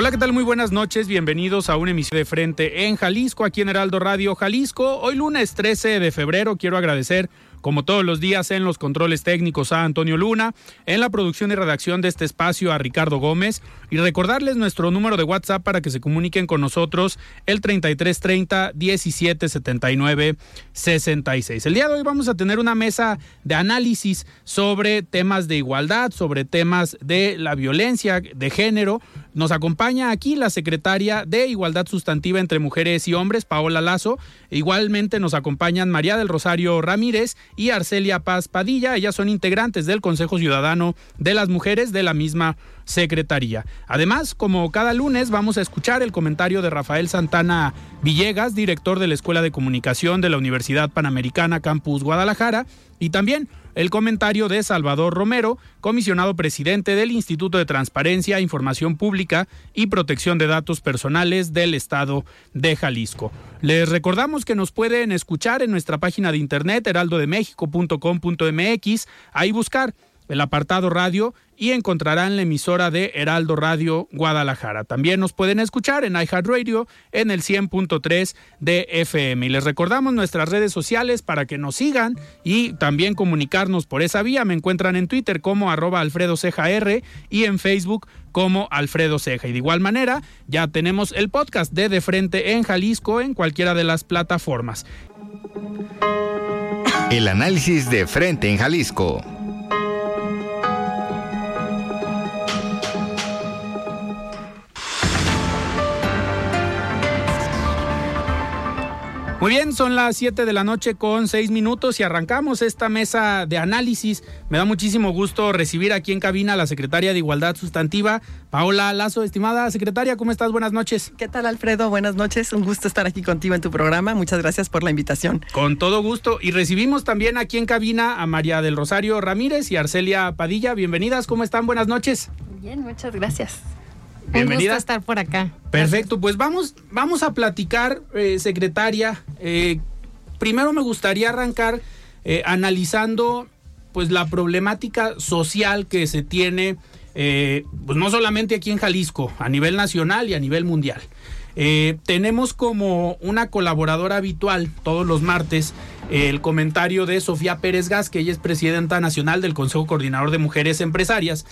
Hola, ¿qué tal? Muy buenas noches. Bienvenidos a una emisión de Frente en Jalisco, aquí en Heraldo Radio Jalisco. Hoy lunes 13 de febrero quiero agradecer como todos los días en los controles técnicos a Antonio Luna, en la producción y redacción de este espacio a Ricardo Gómez y recordarles nuestro número de WhatsApp para que se comuniquen con nosotros el 3330 1779 66. El día de hoy vamos a tener una mesa de análisis sobre temas de igualdad, sobre temas de la violencia de género. Nos acompaña aquí la secretaria de Igualdad Sustantiva entre Mujeres y Hombres, Paola Lazo. Igualmente nos acompañan María del Rosario Ramírez y Arcelia Paz Padilla. Ellas son integrantes del Consejo Ciudadano de las Mujeres de la misma Secretaría. Además, como cada lunes, vamos a escuchar el comentario de Rafael Santana Villegas, director de la Escuela de Comunicación de la Universidad Panamericana Campus Guadalajara, y también el comentario de Salvador Romero, comisionado presidente del Instituto de Transparencia, Información Pública y Protección de Datos Personales del Estado de Jalisco. Les recordamos que nos pueden escuchar en nuestra página de internet heraldodemexico.com.mx, ahí buscar el apartado radio y encontrarán la emisora de Heraldo Radio Guadalajara. También nos pueden escuchar en iHeartRadio en el 100.3 de FM. Y les recordamos nuestras redes sociales para que nos sigan y también comunicarnos por esa vía. Me encuentran en Twitter como arroba Alfredo Ceja y en Facebook como Alfredo Ceja. Y de igual manera, ya tenemos el podcast de De Frente en Jalisco en cualquiera de las plataformas. El análisis de Frente en Jalisco. Muy bien, son las 7 de la noche con 6 minutos y arrancamos esta mesa de análisis. Me da muchísimo gusto recibir aquí en cabina a la secretaria de Igualdad Sustantiva, Paola Lazo. Estimada secretaria, ¿cómo estás? Buenas noches. ¿Qué tal, Alfredo? Buenas noches. Un gusto estar aquí contigo en tu programa. Muchas gracias por la invitación. Con todo gusto. Y recibimos también aquí en cabina a María del Rosario Ramírez y Arcelia Padilla. Bienvenidas, ¿cómo están? Buenas noches. Bien, muchas gracias. Bienvenida. Un gusto estar por acá. Perfecto, pues vamos, vamos a platicar, eh, secretaria. Eh, primero me gustaría arrancar eh, analizando pues la problemática social que se tiene, pues no solamente aquí en Jalisco, a nivel nacional y a nivel mundial. tenemos como una colaboradora habitual todos los martes el comentario de Sofía Pérez Gas, que ella es presidenta nacional del Consejo Coordinador de Mujeres Empresarias.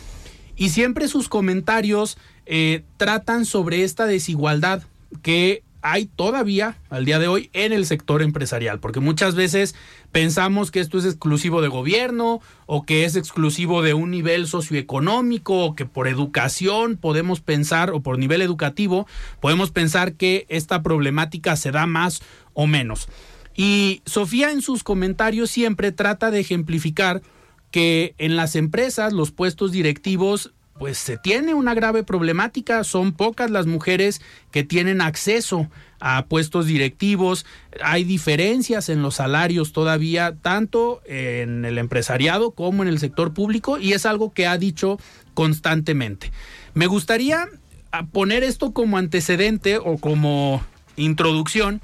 Y siempre sus comentarios eh, tratan sobre esta desigualdad que hay todavía al día de hoy en el sector empresarial, porque muchas veces pensamos que esto es exclusivo de gobierno o que es exclusivo de un nivel socioeconómico o que por educación podemos pensar o por nivel educativo podemos pensar que esta problemática se da más o menos. Y Sofía en sus comentarios siempre trata de ejemplificar que en las empresas los puestos directivos pues se tiene una grave problemática, son pocas las mujeres que tienen acceso a puestos directivos, hay diferencias en los salarios todavía, tanto en el empresariado como en el sector público, y es algo que ha dicho constantemente. Me gustaría poner esto como antecedente o como introducción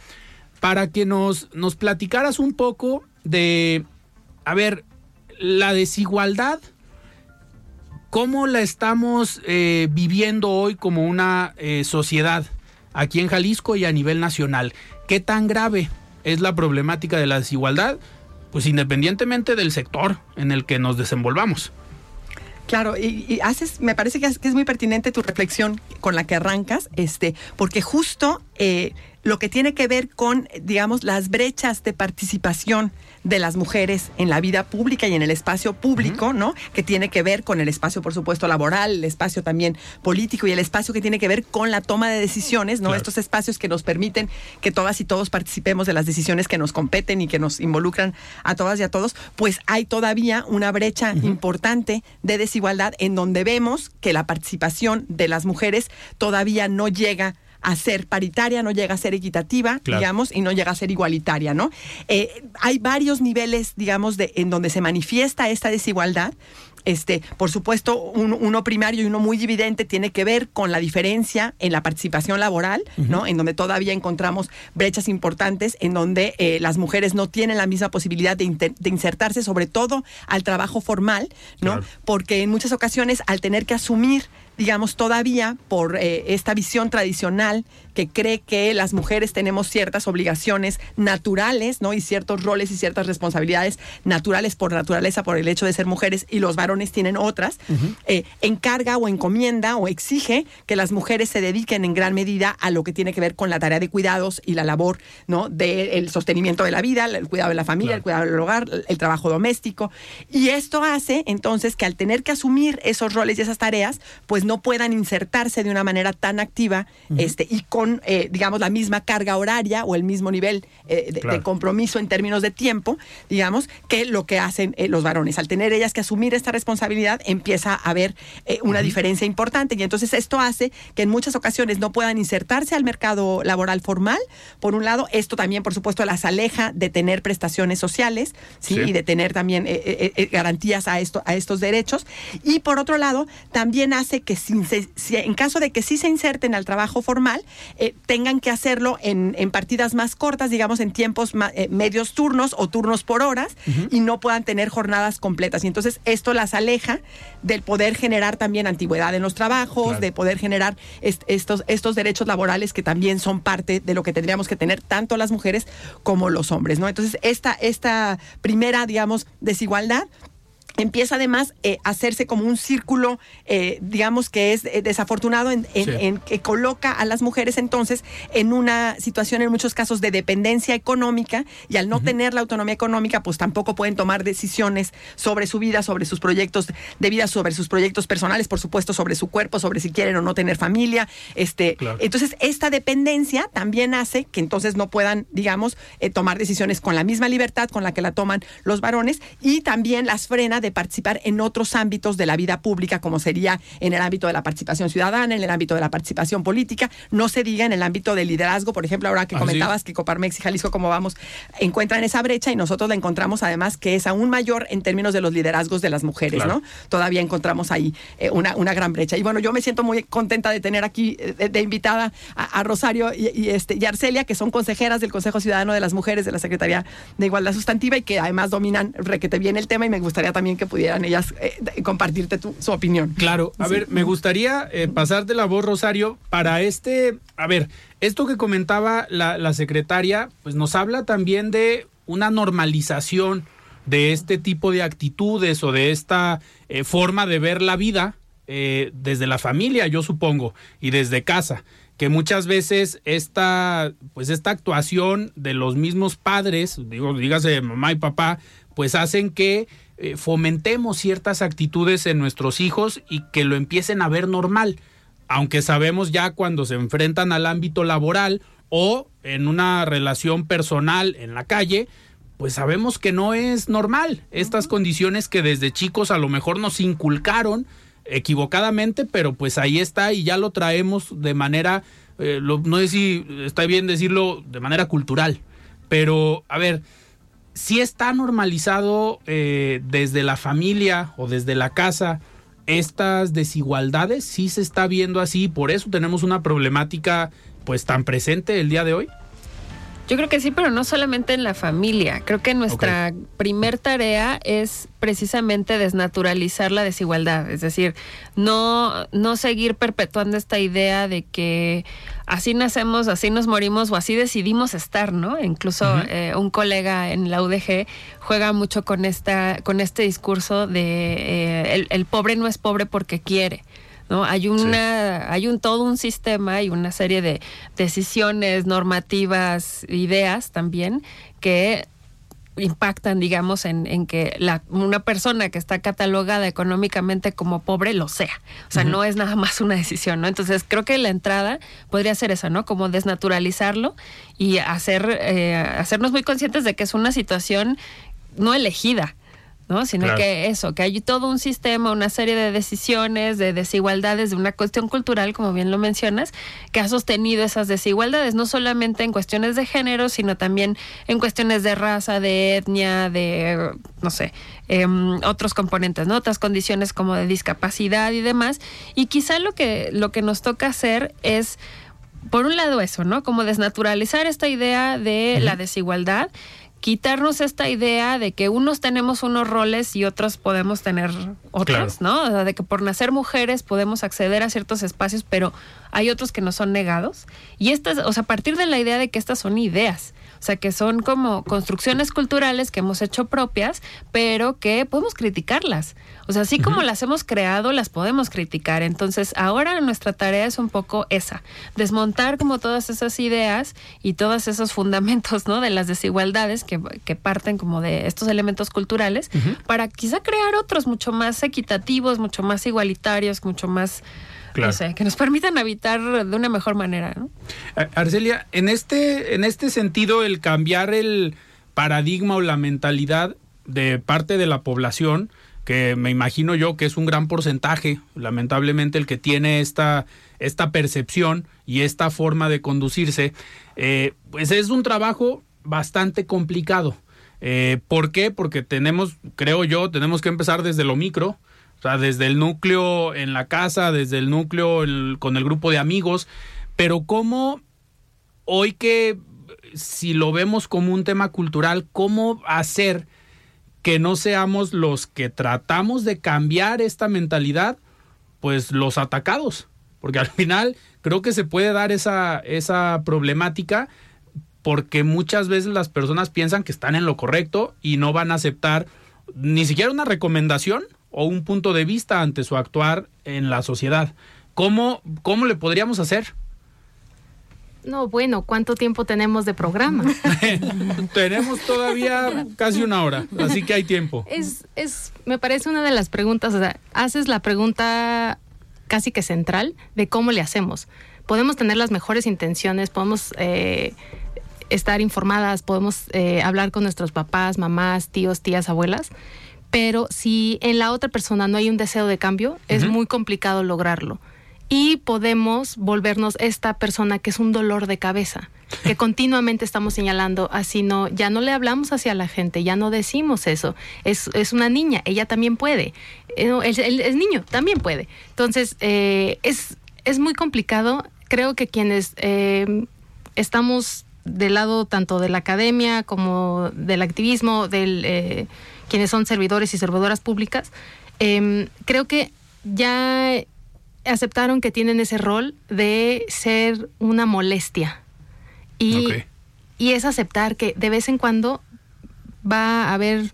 para que nos, nos platicaras un poco de, a ver, la desigualdad, ¿cómo la estamos eh, viviendo hoy como una eh, sociedad aquí en Jalisco y a nivel nacional? ¿Qué tan grave es la problemática de la desigualdad? pues independientemente del sector en el que nos desenvolvamos. Claro, y, haces, me parece que es, que es, muy pertinente tu reflexión con la que arrancas, este, porque justo eh, lo que tiene que ver con, digamos, las brechas de participación de las mujeres en la vida pública y en el espacio público, uh -huh. ¿no? Que tiene que ver con el espacio, por supuesto, laboral, el espacio también político y el espacio que tiene que ver con la toma de decisiones, ¿no? Claro. Estos espacios que nos permiten que todas y todos participemos de las decisiones que nos competen y que nos involucran a todas y a todos, pues hay todavía una brecha uh -huh. importante de desigualdad en donde vemos que la participación de las mujeres todavía no llega a ser paritaria, no llega a ser equitativa, claro. digamos, y no llega a ser igualitaria, ¿no? Eh, hay varios niveles, digamos, de, en donde se manifiesta esta desigualdad. Este, por supuesto, un, uno primario y uno muy evidente tiene que ver con la diferencia en la participación laboral, uh -huh. ¿no? En donde todavía encontramos brechas importantes, en donde eh, las mujeres no tienen la misma posibilidad de, inter, de, insertarse, sobre todo al trabajo formal, ¿no? Claro. Porque en muchas ocasiones, al tener que asumir digamos, todavía por eh, esta visión tradicional que cree que las mujeres tenemos ciertas obligaciones naturales, ¿no? Y ciertos roles y ciertas responsabilidades naturales por naturaleza, por el hecho de ser mujeres, y los varones tienen otras, uh -huh. eh, encarga o encomienda o exige que las mujeres se dediquen en gran medida a lo que tiene que ver con la tarea de cuidados y la labor, ¿no? Del sostenimiento de la vida, el cuidado de la familia, claro. el cuidado del hogar, el trabajo doméstico. Y esto hace, entonces, que al tener que asumir esos roles y esas tareas, pues no puedan insertarse de una manera tan activa uh -huh. este, y con, eh, digamos, la misma carga horaria o el mismo nivel eh, de, claro. de, compromiso en términos de tiempo, digamos, que lo que hacen eh, los varones. Al tener ellas que asumir esta responsabilidad, empieza a haber una uh -huh. diferencia importante y entonces esto hace que en muchas ocasiones no puedan insertarse al mercado laboral formal. Por un lado, esto también, por supuesto, las aleja de tener prestaciones sociales ¿sí? sí. y de tener también garantías a, esto, a estos derechos. Y por otro lado, también hace que sin se, si, en caso de que sí se inserten al trabajo formal, eh, tengan que hacerlo en, en, partidas más cortas, digamos en tiempos eh, medios turnos o turnos por horas, uh -huh. y no puedan tener jornadas completas. Y entonces esto las aleja del poder generar también antigüedad en los trabajos, claro. de poder generar est estos, estos derechos laborales que también son parte de lo que tendríamos que tener tanto las mujeres como los hombres. ¿no? Entonces, esta, esta primera, digamos, desigualdad empieza además eh, a hacerse como un círculo, eh, digamos que es eh, desafortunado, en, en, sí. en, que coloca a las mujeres entonces en una situación en muchos casos de dependencia económica y al no uh -huh. tener la autonomía económica, pues tampoco pueden tomar decisiones sobre su vida, sobre sus proyectos de vida, sobre sus proyectos personales, por supuesto, sobre su cuerpo, sobre si quieren o no tener familia. Este, claro. Entonces, esta dependencia también hace que entonces no puedan, digamos, tomar decisiones con la misma libertad con la que la toman los varones y también las frena de participar en otros ámbitos de la vida pública, como sería en el ámbito de la participación ciudadana, en el ámbito de la participación política, no se diga en el ámbito del liderazgo, por ejemplo, ahora que ¿Ah, comentabas que Coparmex y Jalisco, como vamos, encuentran esa brecha y nosotros la encontramos además que es aún mayor en términos de los liderazgos de las mujeres, claro. ¿no? Todavía encontramos ahí eh, una, una, gran brecha. Y bueno, yo me siento muy contenta de tener aquí eh, de, de invitada a, a Rosario y, y, este, y Arcelia, que son consejeras del Consejo Ciudadano de las Mujeres de la Secretaría de Igualdad Sustantiva y que además dominan requete bien el tema y me gustaría también que pudieran ellas eh, compartirte tu, su opinión. Claro, a sí. ver, me gustaría eh, pasarte la voz, Rosario, para este, a ver, esto que comentaba la, la secretaria, pues nos habla también de una normalización de este tipo de actitudes o de esta eh, forma de ver la vida eh, desde la familia, yo supongo, y desde casa que muchas veces esta pues esta actuación de los mismos padres, digo, dígase mamá y papá, pues hacen que eh, fomentemos ciertas actitudes en nuestros hijos y que lo empiecen a ver normal, aunque sabemos ya cuando se enfrentan al ámbito laboral o en una relación personal en la calle, pues sabemos que no es normal. Estas condiciones que desde chicos a lo mejor nos inculcaron equivocadamente, pero pues ahí está y ya lo traemos de manera, eh, lo, no sé si está bien decirlo, de manera cultural, pero a ver, si está normalizado eh, desde la familia o desde la casa estas desigualdades, sí se está viendo así, por eso tenemos una problemática pues tan presente el día de hoy. Yo creo que sí, pero no solamente en la familia. Creo que nuestra primer tarea es precisamente desnaturalizar la desigualdad, es decir, no no seguir perpetuando esta idea de que así nacemos, así nos morimos o así decidimos estar, ¿no? Incluso eh, un colega en la UDG juega mucho con esta con este discurso de eh, el, el pobre no es pobre porque quiere. ¿No? Hay una, hay un todo un sistema y una serie de decisiones, normativas, ideas también que impactan, digamos, en, en que la, una persona que está catalogada económicamente como pobre lo sea. O sea, no es nada más una decisión, ¿no? Entonces, creo que la entrada podría ser esa, ¿no? Como desnaturalizarlo y hacer, eh, hacernos muy conscientes de que es una situación no elegida. ¿No? Sino Claro. que eso, que hay todo un sistema, una serie de decisiones, de desigualdades, de una cuestión cultural, como bien lo mencionas, que ha sostenido esas desigualdades, no solamente en cuestiones de género, sino también en cuestiones de raza, de etnia, de, no sé, em, otros componentes, ¿no? Otras condiciones como de discapacidad y demás. Y quizá lo que, lo que nos toca hacer es por un lado eso, ¿no? Como desnaturalizar esta idea de la desigualdad, quitarnos esta idea de que unos tenemos unos roles y otros podemos tener otros, Claro. ¿no? O sea, de que por nacer mujeres podemos acceder a ciertos espacios, pero hay otros que nos son negados. Y estas, o sea, a partir de la idea de que estas son ideas, o sea, que son como construcciones culturales que hemos hecho propias, pero que podemos criticarlas. O sea, así como las hemos creado, las podemos criticar. Entonces, ahora nuestra tarea es un poco esa, desmontar como todas esas ideas y todos esos fundamentos, ¿no? De las desigualdades que, que parten como de estos elementos culturales, para quizá crear otros mucho más equitativos, mucho más igualitarios, mucho más, Claro. no sé, que nos permitan habitar de una mejor manera, ¿no? Arcelia, en este, en este sentido, el cambiar el paradigma o la mentalidad de parte de la población, que me imagino yo que es un gran porcentaje, lamentablemente, el que tiene esta, esta percepción y esta forma de conducirse, eh, pues es un trabajo bastante complicado. Eh, ¿Por qué? Porque tenemos, creo yo, tenemos que empezar desde lo micro, o sea, desde el núcleo en la casa, desde el núcleo con el grupo de amigos, pero cómo hoy que si lo vemos como un tema cultural, cómo hacer que no seamos los que tratamos de cambiar esta mentalidad, pues los atacados, porque al final creo que se puede dar esa, esa problemática porque muchas veces las personas piensan que están en lo correcto y no van a aceptar ni siquiera una recomendación o un punto de vista ante su actuar en la sociedad. ¿Cómo, cómo le podríamos hacer? No, bueno, ¿cuánto tiempo tenemos de programa? Tenemos todavía casi una hora, así que hay tiempo. es, es, me parece una de las preguntas, o sea, haces la pregunta casi que central de cómo le hacemos. Podemos tener las mejores intenciones, podemos eh, estar informadas, podemos eh, hablar con nuestros papás, mamás, tíos, tías, abuelas, pero si en la otra persona no hay un deseo de cambio, es muy complicado lograrlo. Y podemos volvernos esta persona que es un dolor de cabeza, que continuamente estamos señalando así no, ya no le hablamos hacia la gente, ya no decimos eso. Es, es una niña, ella también puede. Eh, el, el- el niño también puede. Entonces, eh, es, es muy complicado. Creo que quienes eh, estamos del lado tanto de la academia como del activismo, del eh, quienes son servidores y servidoras públicas, em, creo que ya aceptaron que tienen ese rol de ser una molestia. Y, y es aceptar que de vez en cuando va a haber,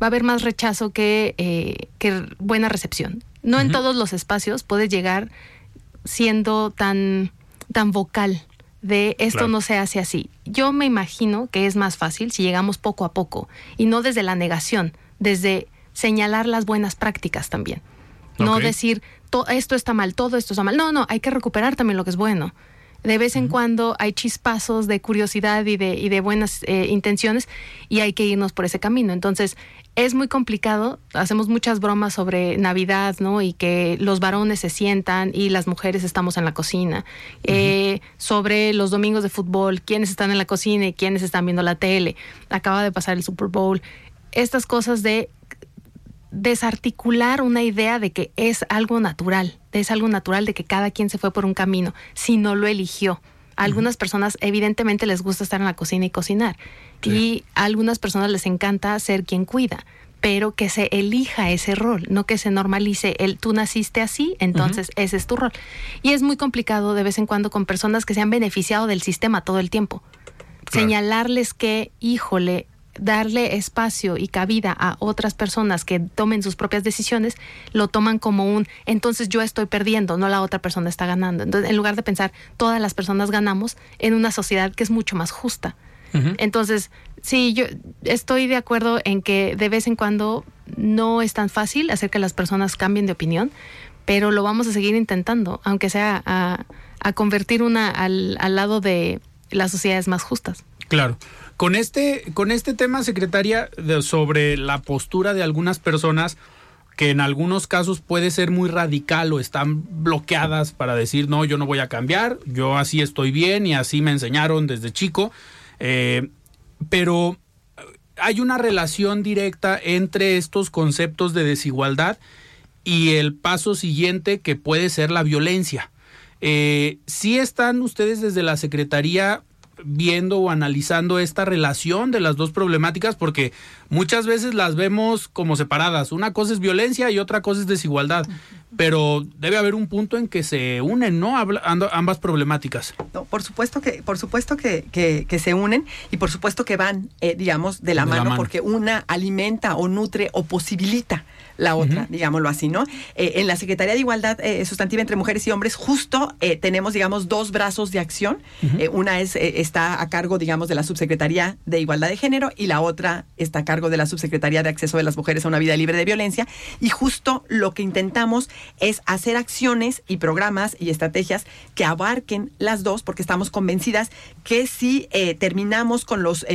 va a haber más rechazo que, eh, que buena recepción. No en todos los espacios puedes llegar siendo tan, tan vocal de esto Claro. no se hace así. Yo me imagino que es más fácil si llegamos poco a poco y no desde la negación, desde señalar las buenas prácticas también. No decir "To- esto está mal, todo esto está mal. No, no, hay que recuperar también lo que es bueno. De vez en cuando hay chispazos de curiosidad y de, y de buenas eh, intenciones y hay que irnos por ese camino. Entonces, es muy complicado. Hacemos muchas bromas sobre Navidad, ¿no? Y que los varones se sientan y las mujeres estamos en la cocina. Eh, sobre los domingos de fútbol, quiénes están en la cocina y quiénes están viendo la tele. Acaba de pasar el Super Bowl. Estas cosas de desarticular una idea de que es algo natural, es algo natural de que cada quien se fue por un camino, si no lo eligió. A algunas personas evidentemente les gusta estar en la cocina y cocinar. Y a algunas personas les encanta ser quien cuida pero que se elija ese rol, no que se normalice el tú naciste así, entonces ese es tu rol. Y es muy complicado de vez en cuando con personas que se han beneficiado del sistema todo el tiempo. Señalarles que, híjole, darle espacio y cabida a otras personas que tomen sus propias decisiones, lo toman como un, entonces yo estoy perdiendo, no la otra persona está ganando. Entonces, en lugar de pensar, todas las personas ganamos en una sociedad que es mucho más justa. Entonces, sí, yo estoy de acuerdo en que de vez en cuando no es tan fácil hacer que las personas cambien de opinión, pero lo vamos a seguir intentando, aunque sea a, convertir una al, lado de las sociedades más justas. Claro. Con este, con este tema, secretaria, sobre la postura de algunas personas que en algunos casos puede ser muy radical o están bloqueadas para decir, no, yo no voy a cambiar, yo así estoy bien y así me enseñaron desde chico. Eh, pero hay una relación directa entre estos conceptos de desigualdad y el paso siguiente que puede ser la violencia. Eh, ¿Sí están ustedes desde la Secretaría viendo o analizando esta relación de las dos problemáticas porque muchas veces las vemos como separadas. Una cosa es violencia y otra cosa es desigualdad, pero debe haber un punto en que se unen, ¿no? ambas problemáticas. por supuesto que, por supuesto que, que, se unen y por supuesto que van, eh, digamos, de la, mano, porque una alimenta o nutre o posibilita la otra, digámoslo así, ¿no? Eh, en la Secretaría de Igualdad eh, Sustantiva entre Mujeres y Hombres, justo tenemos, digamos, dos brazos de acción. una es está a cargo, digamos, de la Subsecretaría de Igualdad de Género y la otra está a cargo de la Subsecretaría de Acceso de las Mujeres a una Vida Libre de Violencia. Y justo lo que intentamos es hacer acciones y programas y estrategias que abarquen las dos, porque estamos convencidas que si eh, terminamos con los, eh,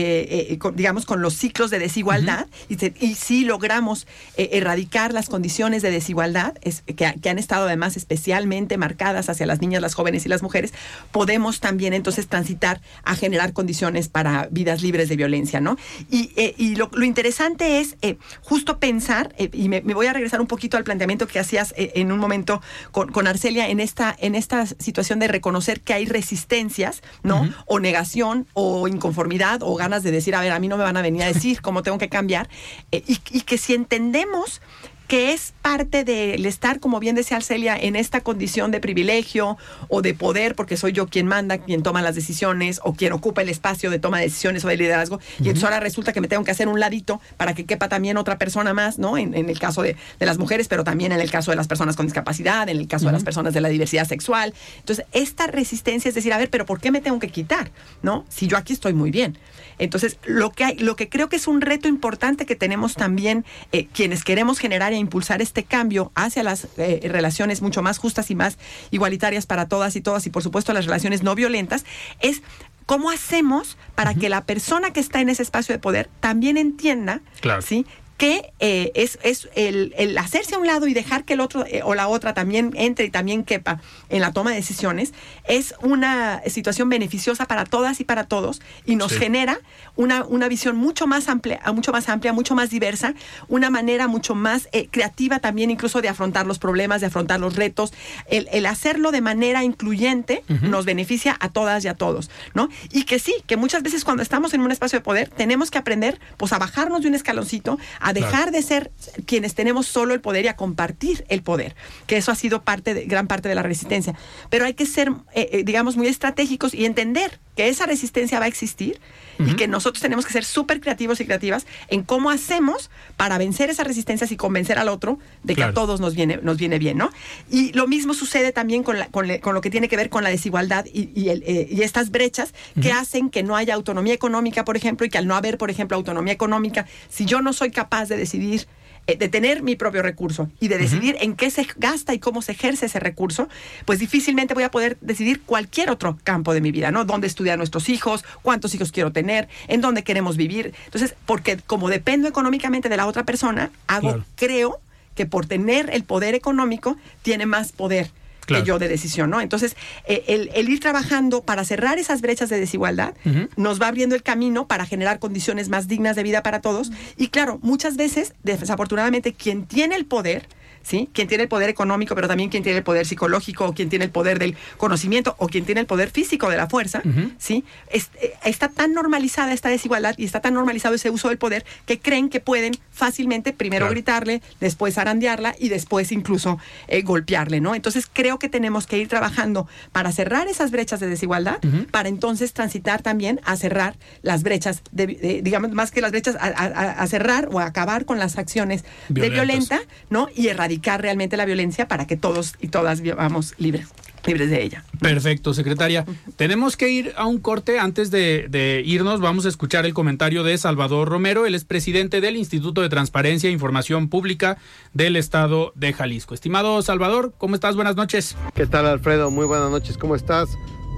eh, digamos, con los ciclos de desigualdad y, si logramos erradicar las condiciones de desigualdad que, que han estado además especialmente marcadas hacia las niñas, las jóvenes y las mujeres, podemos también entonces transitar a generar condiciones para vidas libres de violencia, ¿no? Y, lo, interesante es justo pensar, y me, me, voy a regresar un poquito al planteamiento que hacías en un momento con, Arcelia en esta, en esta situación de reconocer que hay resistencias, ¿no? O negación, o inconformidad, o ganas de decir, a ver, a mí no me van a venir a decir cómo tengo que cambiar. Eh, y, y que si entendemos que es parte del estar, como bien decía Arcelia, en esta condición de privilegio o de poder, porque soy yo quien manda, quien toma las decisiones o quien ocupa el espacio de toma de decisiones o de liderazgo. Y entonces ahora resulta que me tengo que hacer un ladito para que quepa también otra persona más, ¿no? En, el caso de, las mujeres, pero también en el caso de las personas con discapacidad, en el caso de las personas de la diversidad sexual. Entonces, esta resistencia es decir, a ver, pero ¿por qué me tengo que quitar? ¿No? Si yo aquí estoy muy bien. Entonces, lo que, hay, lo que creo que es un reto importante que tenemos también eh, quienes queremos generar e impulsar este cambio hacia las eh, relaciones mucho más justas y más igualitarias para todas y todas y por supuesto las relaciones no violentas es ¿Cómo hacemos para que la persona que está en ese espacio de poder también entienda ¿sí? Que eh, es, es el, el, hacerse a un lado y dejar que el otro eh, o la otra también entre y también quepa en la toma de decisiones, es una situación beneficiosa para todas y para todos y nos genera una, una visión mucho más amplia, mucho más amplia, mucho más diversa, una manera mucho más eh, creativa también incluso de afrontar los problemas, de afrontar los retos. El, el hacerlo de manera incluyente nos beneficia a todas y a todos, ¿no? Y que sí, que muchas veces cuando estamos en un espacio de poder tenemos que aprender pues a bajarnos de un escaloncito, a dejar de ser quienes tenemos solo el poder y a compartir el poder, que eso ha sido parte de, gran parte de la resistencia. Pero hay que ser, eh, eh, digamos, muy estratégicos y entender que esa resistencia va a existir y que nosotros tenemos que ser súper creativos y creativas en cómo hacemos para vencer esas resistencias y convencer al otro de que a todos nos viene, nos viene bien, ¿no? Y lo mismo sucede también con, con, lo que tiene que ver con la desigualdad y, eh, estas brechas que hacen que no haya autonomía económica, por ejemplo, y que al no haber, por ejemplo, autonomía económica, si yo no soy capaz de decidir de tener mi propio recurso y de decidir en qué se gasta y cómo se ejerce ese recurso, pues difícilmente voy a poder decidir cualquier otro campo de mi vida, ¿no? Dónde estudiar nuestros hijos, cuántos hijos quiero tener, en dónde queremos vivir. Entonces, porque como dependo económicamente de la otra persona, hago, creo que por tener el poder económico tiene más poder que yo de decisión, ¿no? Entonces, eh, el, ir trabajando para cerrar esas brechas de desigualdad nos va abriendo el camino para generar condiciones más dignas de vida para todos. Y claro, muchas veces, desafortunadamente, quien tiene el poder ¿sí? Quien tiene el poder económico, pero también quien tiene el poder psicológico, o quien tiene el poder del conocimiento, o quien tiene el poder físico de la fuerza, ¿sí? Es- eh, está tan normalizada esta desigualdad y está tan normalizado ese uso del poder que creen que pueden fácilmente primero Claro. gritarle, después zarandearla y después incluso eh, golpearle, ¿no? Entonces creo que tenemos que ir trabajando para cerrar esas brechas de desigualdad, para entonces transitar también a cerrar las brechas, de, de- digamos, más que las brechas, a, a- a cerrar o a acabar con las acciones de violenta, ¿no? Y erradicar realmente la violencia para que todos y todas vivamos libres, libres de ella. Perfecto, secretaria. Tenemos que ir a un corte antes de, de irnos. Vamos a escuchar el comentario de Salvador Romero. Él es presidente del Instituto de Transparencia e Información Pública del Estado de Jalisco. Estimado Salvador, ¿cómo estás? Buenas noches. ¿Qué tal Alfredo? Muy buenas noches, ¿cómo estás?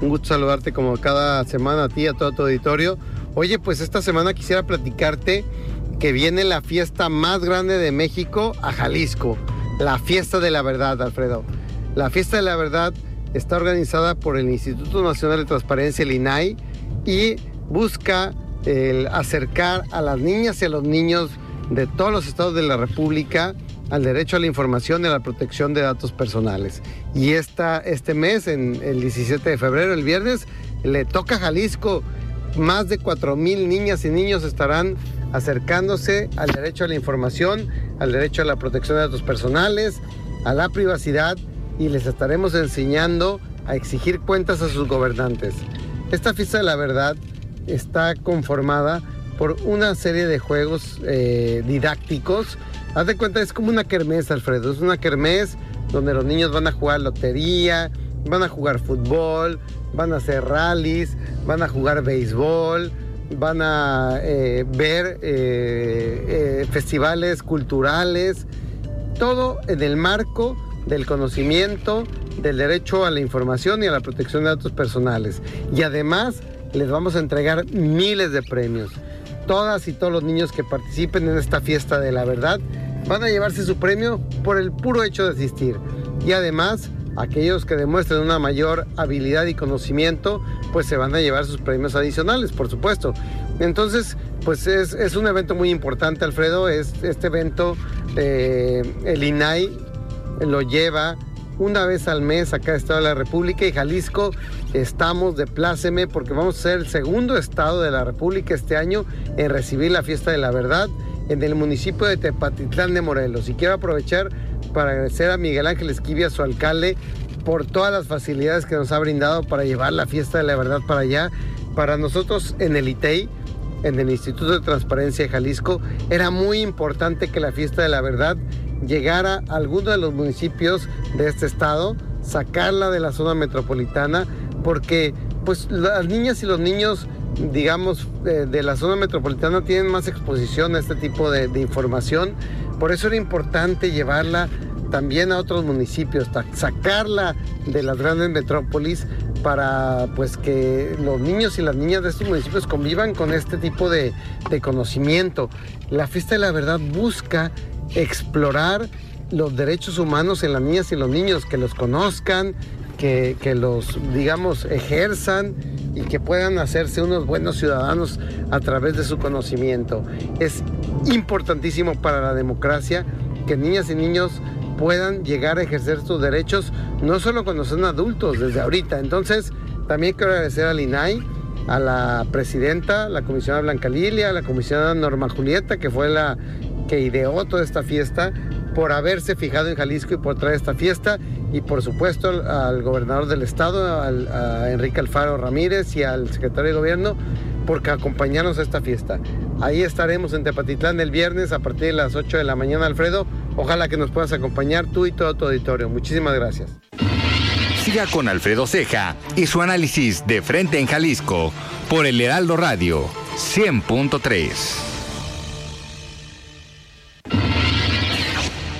Un gusto saludarte como cada semana a ti y a todo tu auditorio. Oye, pues esta semana quisiera platicarte que viene la fiesta más grande de México a Jalisco, la fiesta de la verdad, Alfredo. La fiesta de la verdad está organizada por el Instituto Nacional de Transparencia, el INAI, y busca acercar a las niñas y a los niños de todos los estados de la República al derecho a la información y a la protección de datos personales. Y esta, este mes, en el 17 de febrero, el viernes, le toca a Jalisco. Más de 4.000 niñas y niños estarán acercándose al derecho a la información, al derecho a la protección de datos personales, a la privacidad y les estaremos enseñando a exigir cuentas a sus gobernantes. Esta fiesta de la verdad está conformada por una serie de juegos eh, didácticos. Haz de cuenta, es como una kermés, Alfredo. Es una kermés donde los niños van a jugar lotería, van a jugar fútbol, van a hacer rallies, van a jugar béisbol, van a eh, ver eh, eh, festivales culturales, todo en el marco del conocimiento, del derecho a la información y a la protección de datos personales. Y además les vamos a entregar miles de premios. Todas y todos los niños que participen en esta fiesta de la verdad van a llevarse su premio por el puro hecho de asistir. Y además, aquellos que demuestren una mayor habilidad y conocimiento, pues se van a llevar sus premios adicionales, por supuesto. Entonces, pues es, un evento muy importante, Alfredo. Es, este evento, eh, el INAI lo lleva una vez al mes acá en Estado de la República y Jalisco estamos de pláceme porque vamos a ser el segundo estado de la República este año en recibir la fiesta de la verdad en el municipio de Tepatitlán de Morelos. Y quiero aprovechar para agradecer a Miguel Ángel Esquivia, su alcalde, por todas las facilidades que nos ha brindado para llevar la fiesta de la verdad para allá. Para nosotros en el ITEI, en el Instituto de Transparencia de Jalisco, era muy importante que la fiesta de la verdad llegara a alguno de los municipios de este estado, sacarla de la zona metropolitana, porque pues las niñas y los niños, digamos, de, de la zona metropolitana tienen más exposición a este tipo de, de información. Por eso era importante llevarla también a otros municipios, sacarla de las grandes metrópolis para pues que los niños y las niñas de estos municipios convivan con este tipo de, de conocimiento. La fiesta de la verdad busca explorar los derechos humanos en las niñas y los niños, que los conozcan, que, que los, digamos, ejerzan y que puedan hacerse unos buenos ciudadanos a través de su conocimiento. Es importantísimo para la democracia que niñas y niños puedan llegar a ejercer sus derechos, no solo cuando son adultos, desde ahorita. Entonces, también quiero agradecer al INAI, a la presidenta, la comisionada Blanca Lilia, a la comisionada Norma Julieta, que fue la que ideó toda esta fiesta, por haberse fijado en Jalisco y por traer esta fiesta, y por supuesto al, al gobernador del estado, a Enrique Alfaro Ramírez y al secretario de gobierno, porque acompañarnos a esta fiesta. Ahí estaremos en Tepatitlán el viernes a partir de las 8 de la mañana, Alfredo. Ojalá que nos puedas acompañar tú y todo tu auditorio. Muchísimas gracias. Siga con Alfredo Ceja y su análisis de frente en Jalisco por el Heraldo Radio 100.3.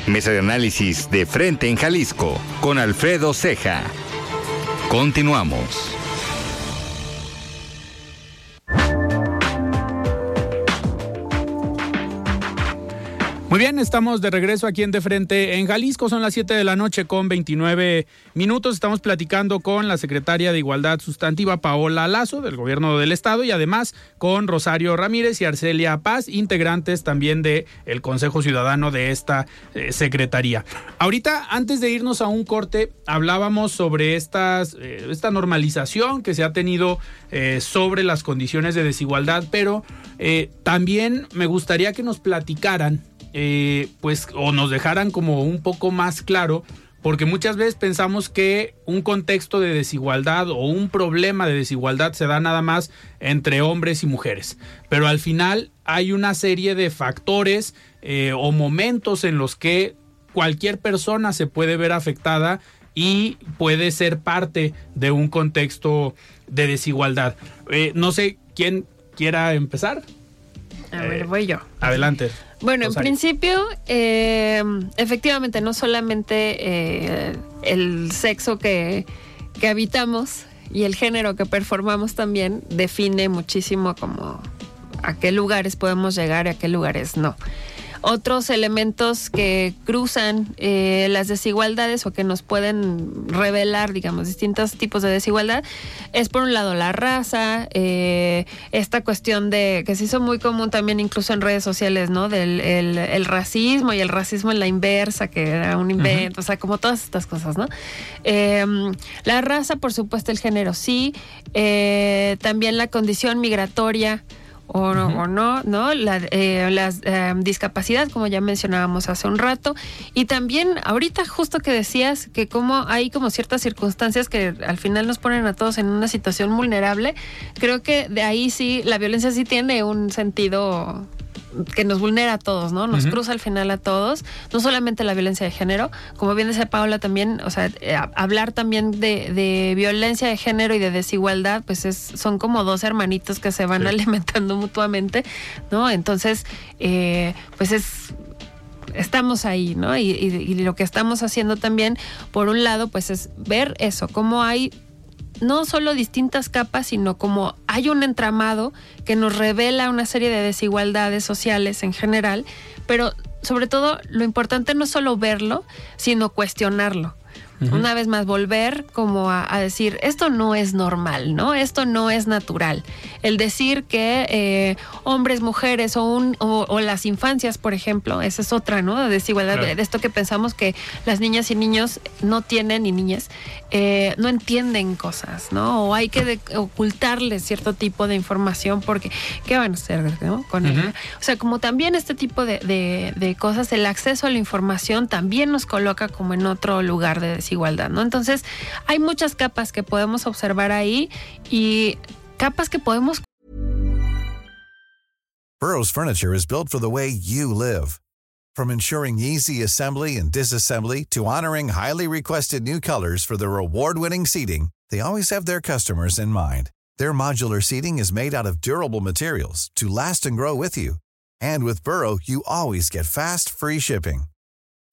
Mesa de análisis de frente en Jalisco con Alfredo Ceja. Continuamos. Muy bien, estamos de regreso aquí en De Frente en Jalisco. Son las 7 de la noche con 29 minutos. Estamos platicando con la secretaria de Igualdad Sustantiva, Paola Lazo, del Gobierno del Estado, y además con Rosario Ramírez y Arcelia Paz, integrantes también del el Consejo Ciudadano de esta eh, secretaría. Ahorita, antes de irnos a un corte, hablábamos sobre eh, esta normalización que se ha tenido eh, sobre las condiciones de desigualdad, pero también me gustaría que nos platicaran eh, pues o nos dejaran como un poco más claro, porque muchas veces pensamos que un contexto de desigualdad o un problema de desigualdad se da nada más entre hombres y mujeres, pero al final hay una serie de factores eh, o momentos en los que cualquier persona se puede ver afectada y puede ser parte de un contexto de desigualdad. Eh, no sé quién quiera empezar. A ver, voy yo. Adelante. Bueno, en principio, eh, efectivamente, no solamente eh, el sexo que, que habitamos y el género que performamos también define muchísimo como a qué lugares podemos llegar y a qué lugares no. Otros elementos que cruzan eh, las desigualdades o que nos pueden revelar, digamos, distintos tipos de desigualdad, es por un lado la raza, eh, esta cuestión de que se hizo muy común también incluso en redes sociales, ¿no? Del el, el racismo y el racismo en la inversa, que era un invento, o sea, como todas estas cosas, ¿no? Eh, la raza, por supuesto, el género sí, eh, también la condición migratoria o, no- o no, ¿no? La, eh, las eh, discapacidad, como ya mencionábamos hace un rato, y también ahorita justo que decías que como hay como ciertas circunstancias que al final nos ponen a todos en una situación vulnerable, creo que de ahí sí, la violencia sí tiene un sentido que nos vulnera a todos, ¿no? Nos cruza al final a todos, no solamente la violencia de género, como bien decía Paola también, o sea, eh, hablar también de, de violencia de género y de desigualdad, pues es, son como dos hermanitos que se van alimentando mutuamente, ¿no? Entonces, eh, pues es estamos ahí, ¿no? Y, y- y lo que estamos haciendo también, por un lado, pues es ver eso, cómo hay no solo distintas capas, sino como hay un entramado que nos revela una serie de desigualdades sociales en general, pero sobre todo lo importante no es solo verlo, sino cuestionarlo. Una vez más, volver como a, a decir, esto no es normal, ¿no? Esto no es natural. El decir que eh, hombres, mujeres o, un, o, o las infancias, por ejemplo, esa es otra, ¿no? De desigualdad, Claro. de, esto que pensamos que las niñas y niños no tienen, y niñas, eh, no entienden cosas, ¿no? O hay que de- ocultarles cierto tipo de información porque, ¿qué van a hacer ¿no? con ella? O sea, como también este tipo de, de- de cosas, el acceso a la información también nos coloca como en otro lugar de desigualdad, ¿no? Entonces, hay muchas capas que podemos observar ahí y capas que podemos Burrow's furniture is built for the way you live. From ensuring easy assembly and disassembly to honoring highly requested new colors for their award-winning seating, they always have their customers in mind. Their modular seating is made out of durable materials to last and grow with you. And with Burrow, you always get fast, free shipping.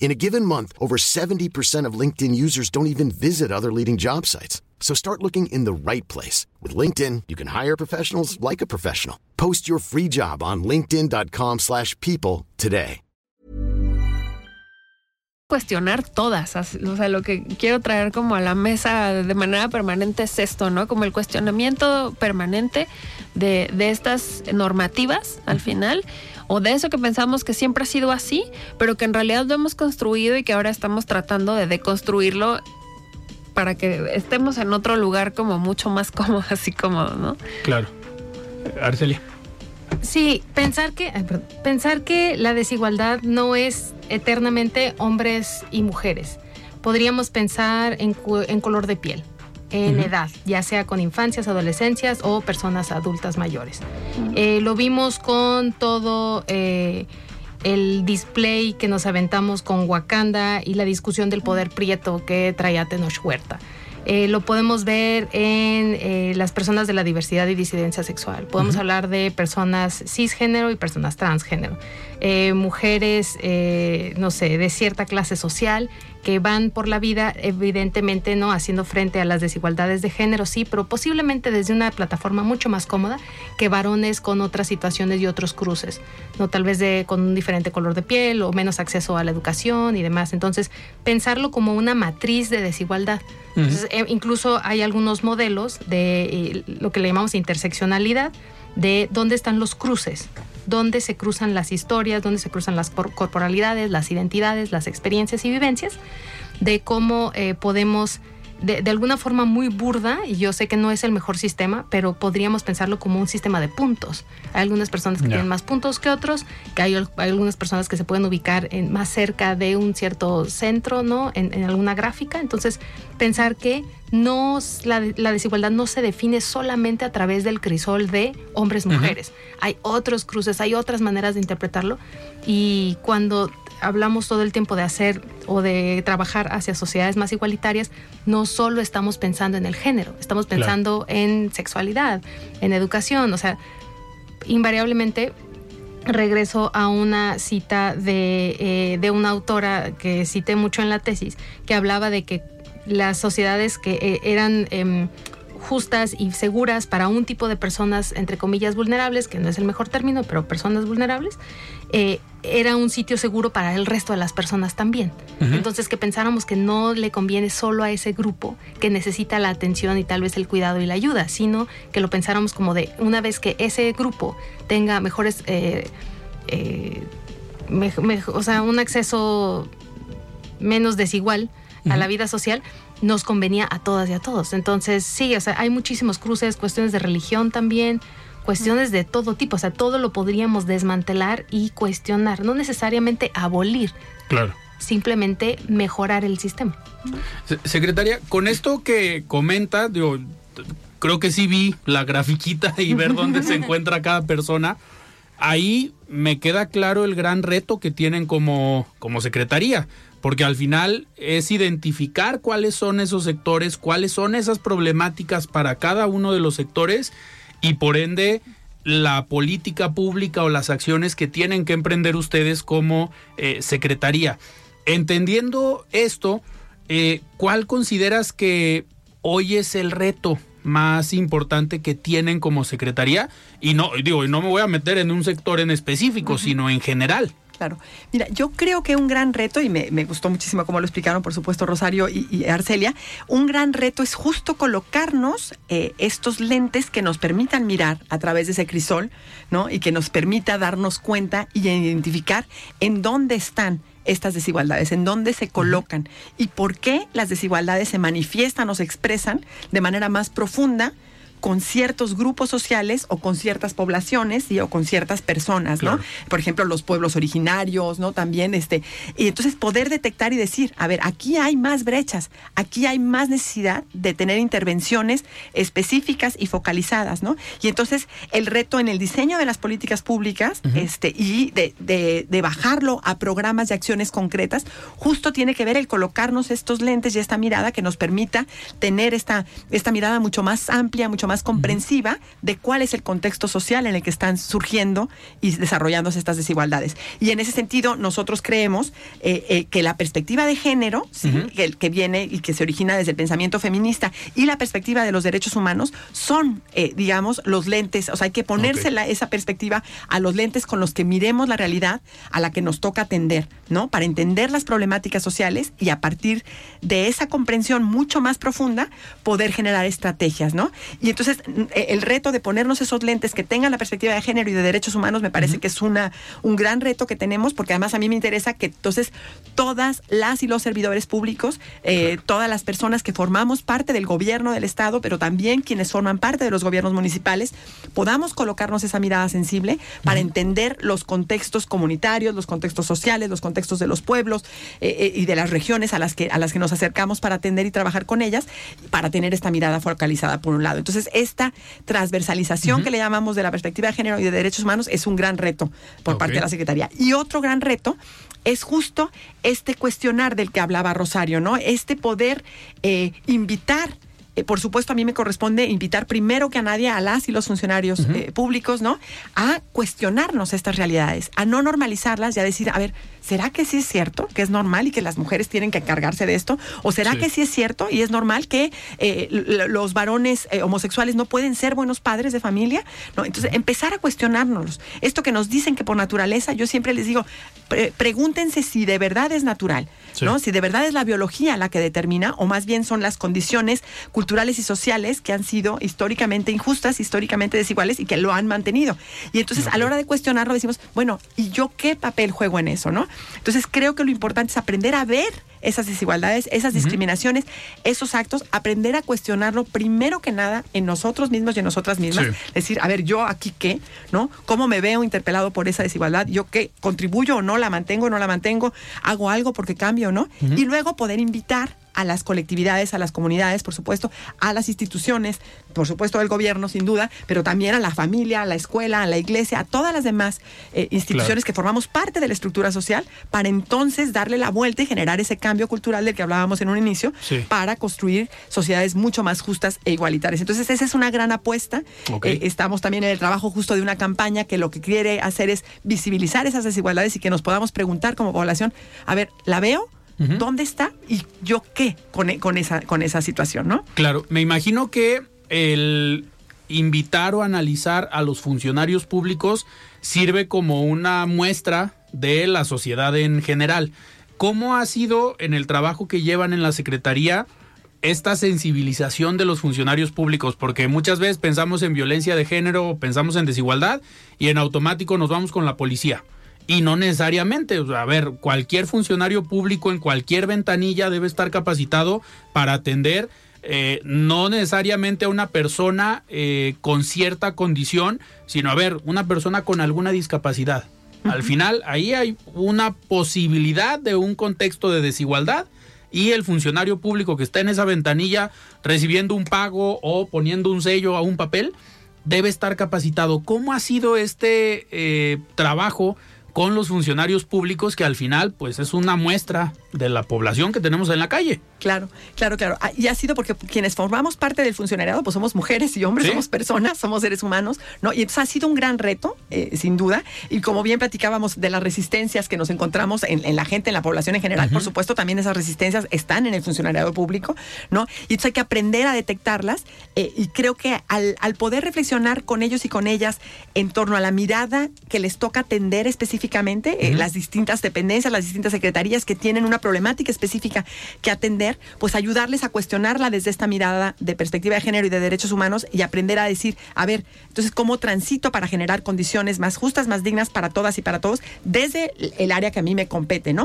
In a given month, over 70% of LinkedIn users don't even visit other leading job sites. So start looking in the right place. With LinkedIn, you can hire professionals like a professional. Post your free job on linkedin.com slash people today. cuestionar todas. O sea, lo que quiero traer como a la mesa de manera permanente es esto, ¿no? Como el cuestionamiento permanente de, de estas normativas al final, o de eso que pensamos que siempre ha sido así, pero que en realidad lo hemos construido y que ahora estamos tratando de deconstruirlo para que estemos en otro lugar como mucho más cómodo, así cómodo, ¿no? Claro. Arcelia. Sí, pensar que, ay, perdón, pensar que la desigualdad no es eternamente hombres y mujeres. Podríamos pensar en, cu- en color de piel, en edad, ya sea con infancias, adolescencias o personas adultas mayores. Eh, lo vimos con todo, eh, el display que nos aventamos con Wakanda y la discusión del poder prieto que traía Tenoch Huerta. Eh, lo podemos ver en eh, las personas de la diversidad y disidencia sexual. Podemos hablar de personas cisgénero y personas transgénero. Eh, mujeres, no sé, de cierta clase social que van por la vida, evidentemente, no haciendo frente a las desigualdades de género, sí, pero posiblemente desde una plataforma mucho más cómoda que varones con otras situaciones y otros cruces, no tal vez de con un diferente color de piel o menos acceso a la educación y demás. Entonces, pensarlo como una matriz de desigualdad. Entonces, eh, incluso hay algunos modelos de eh, lo que le llamamos interseccionalidad, de dónde están los cruces, dónde se cruzan las historias, dónde se cruzan las corporalidades, las identidades, las experiencias y vivencias, de cómo eh, podemos de, alguna forma muy burda, y yo sé que no es el mejor sistema, pero podríamos pensarlo como un sistema de puntos. Hay algunas personas que tienen más puntos que otros, que hay, algunas personas que se pueden ubicar en, más cerca de un cierto centro, ¿no? En, alguna gráfica. Entonces, pensar que no, la, desigualdad no se define solamente a través del crisol de hombres-mujeres. Hay otros cruces, hay otras maneras de interpretarlo. Y cuando hablamos todo el tiempo de hacer o de trabajar hacia sociedades más igualitarias, no solo estamos pensando en el género, estamos pensando en sexualidad, en educación, o sea, invariablemente regreso a una cita de, eh, de, una autora que cité mucho en la tesis, que hablaba de que las sociedades que eh, eran em, justas y seguras para un tipo de personas, entre comillas, vulnerables, que no es el mejor término, pero personas vulnerables, eh, era un sitio seguro para el resto de las personas también. Entonces que pensáramos que no le conviene solo a ese grupo que necesita la atención y tal vez el cuidado y la ayuda, sino que lo pensáramos como de una vez que ese grupo tenga mejores, eh, eh, o sea, un acceso menos desigual a la vida social, nos convenía a todas y a todos. Entonces, sí, o sea, hay muchísimos cruces, cuestiones de religión también, cuestiones de todo tipo, o sea, todo lo podríamos desmantelar y cuestionar, no necesariamente abolir. Claro. Simplemente mejorar el sistema. Secretaria, con esto que comenta, digo, creo que sí vi la grafiquita y ver dónde se encuentra cada persona. Ahí me queda claro el gran reto que tienen como, como secretaría porque al final es identificar cuáles son esos sectores, cuáles son esas problemáticas para cada uno de los sectores y por ende la política pública o las acciones que tienen que emprender ustedes como eh, secretaría. Entendiendo esto, eh, ¿cuál consideras que hoy es el reto más importante que tienen como secretaría? Y no, digo, y no me voy a meter en un sector en específico, sino en general. Claro. Mira, yo creo que un gran reto, y me, gustó muchísimo cómo lo explicaron, por supuesto, Rosario y, Arcelia, un gran reto es justo colocarnos eh, estos lentes que nos permitan mirar a través de ese crisol, ¿no? Y que nos permita darnos cuenta y identificar en dónde están estas desigualdades, en dónde se colocan y por qué las desigualdades se manifiestan o se expresan de manera más profunda con ciertos grupos sociales o con ciertas poblaciones y, o con ciertas personas, ¿no? Por ejemplo, los pueblos originarios, ¿no? También, este, y entonces poder detectar y decir, a ver, aquí hay más brechas, aquí hay más necesidad de tener intervenciones específicas y focalizadas, ¿no? Y entonces el reto en el diseño de las políticas públicas, este, y de, de, de bajarlo a programas de acciones concretas, justo tiene que ver el colocarnos estos lentes y esta mirada que nos permita tener esta, esta mirada mucho más amplia, mucho más comprensiva de cuál es el contexto social en el que están surgiendo y desarrollándose estas desigualdades. Y en ese sentido, nosotros creemos eh, eh, que la perspectiva de género, que, que, viene y que se origina desde el pensamiento feminista, y la perspectiva de los derechos humanos son, eh, digamos, los lentes, o sea, hay que ponerse esa perspectiva a los lentes con los que miremos la realidad a la que nos toca atender, ¿no? Para entender las problemáticas sociales y a partir de esa comprensión mucho más profunda, poder generar estrategias, ¿no? Y entonces, eh, el reto de ponernos esos lentes que tengan la perspectiva de género y de derechos humanos me parece que es una, un gran reto que tenemos, porque además a mí me interesa que entonces todas las y los servidores públicos, eh, todas las personas que formamos parte del gobierno del Estado, pero también quienes forman parte de los gobiernos municipales, podamos colocarnos esa mirada sensible para entender los contextos comunitarios, los contextos sociales, los contextos de los pueblos eh, y de las regiones a las que a las que nos acercamos para atender y trabajar con ellas, para tener esta mirada focalizada por un lado. Entonces, esta transversalización que le llamamos de la perspectiva de género y de derechos humanos es un gran reto por parte de la Secretaría. Y otro gran reto es justo este cuestionar del que hablaba Rosario, ¿no? Este poder eh, invitar eh, por supuesto, a mí me corresponde invitar primero que a nadie a las y los funcionarios eh, públicos, ¿no? A cuestionarnos estas realidades, a no normalizarlas y a decir, a ver, ¿será que sí es cierto que es normal y que las mujeres tienen que encargarse de esto? ¿O será que sí es cierto y es normal que eh, los varones homosexuales no pueden ser buenos padres de familia? ¿No? Entonces, empezar a cuestionarnos. Esto que nos dicen que por naturaleza, yo siempre les digo, pregúntense si de verdad es natural, ¿no? Si de verdad es la biología la que determina, o más bien son las condiciones culturales y sociales que han sido históricamente injustas, históricamente desiguales y que lo han mantenido. Y entonces, a la hora de cuestionarlo, decimos, bueno, ¿y yo qué papel juego en eso, no? Entonces, creo que lo importante es aprender a ver esas desigualdades, esas discriminaciones, esos actos, aprender a cuestionarlo primero que nada en nosotros mismos y en nosotras mismas. Decir, a ver, yo aquí qué, ¿no? ¿Cómo me veo interpelado por esa desigualdad? ¿Yo qué? ¿Contribuyo o no? ¿La mantengo o no la mantengo? ¿Hago algo porque cambio o no? Y luego poder invitar a las colectividades, a las comunidades, por supuesto, a las instituciones, por supuesto al gobierno, sin duda, pero también a la familia, a la escuela, a la iglesia, a todas las demás eh, instituciones que formamos parte de la estructura social, para entonces darle la vuelta y generar ese cambio cultural del que hablábamos en un inicio, para construir sociedades mucho más justas e igualitarias. Entonces, esa es una gran apuesta. Eh, estamos también en el trabajo justo de una campaña que lo que quiere hacer es visibilizar esas desigualdades y que nos podamos preguntar como población, a ver, ¿la veo? ¿Dónde está y yo qué con, e, con, esa, con esa situación, no? Claro, me imagino que el invitar o analizar a los funcionarios públicos sirve como una muestra de la sociedad en general. ¿Cómo ha sido en el trabajo que llevan en la Secretaría esta sensibilización de los funcionarios públicos? Porque muchas veces pensamos en violencia de género, pensamos en desigualdad y en automático nos vamos con la policía. Y no necesariamente, a ver, cualquier funcionario público en cualquier ventanilla debe estar capacitado para atender eh, no necesariamente a una persona eh, con cierta condición, sino a ver, una persona con alguna discapacidad. Al final, ahí hay una posibilidad de un contexto de desigualdad y el funcionario público que está en esa ventanilla recibiendo un pago o poniendo un sello a un papel debe estar capacitado. ¿Cómo ha sido este eh, trabajo con los funcionarios públicos que al final pues es una muestra de la población que tenemos en la calle. Claro, claro, claro. Ah, y ha sido porque quienes formamos parte del funcionariado pues somos mujeres y hombres, somos personas, somos seres humanos, ¿no? Y entonces ha sido un gran reto, eh, sin duda. Y como bien platicábamos de las resistencias que nos encontramos en, la gente, en la población en general, por supuesto también esas resistencias están en el funcionariado público, ¿no? Y entonces hay que aprender a detectarlas eh, y creo que al, poder reflexionar con ellos y con ellas en torno a la mirada que les toca atender específicamente, eh, las distintas dependencias, las distintas secretarías que tienen una problemática específica que atender, pues ayudarles a cuestionarla desde esta mirada de perspectiva de género y de derechos humanos y aprender a decir, a ver, entonces, ¿cómo transito para generar condiciones más justas, más dignas para todas y para todos desde el área que a mí me compete, ¿no?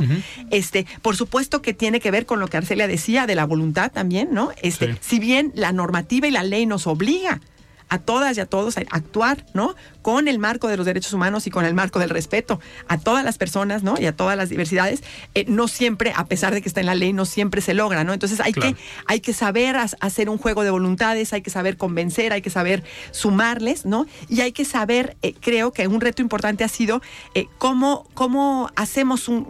Este, por supuesto que tiene que ver con lo que Arcelia decía de la voluntad también, ¿no? Este, si bien la normativa y la ley nos obliga a todas y a todos a actuar, ¿no? Con el marco de los derechos humanos y con el marco del respeto a todas las personas, ¿no? Y a todas las diversidades, eh, no siempre, a pesar de que está en la ley, no siempre se logra, ¿no? Entonces hay que hay que saber hacer un juego de voluntades, hay que saber convencer, hay que saber sumarles, ¿no? Y hay que saber, eh, creo que un reto importante ha sido eh, cómo, cómo hacemos un,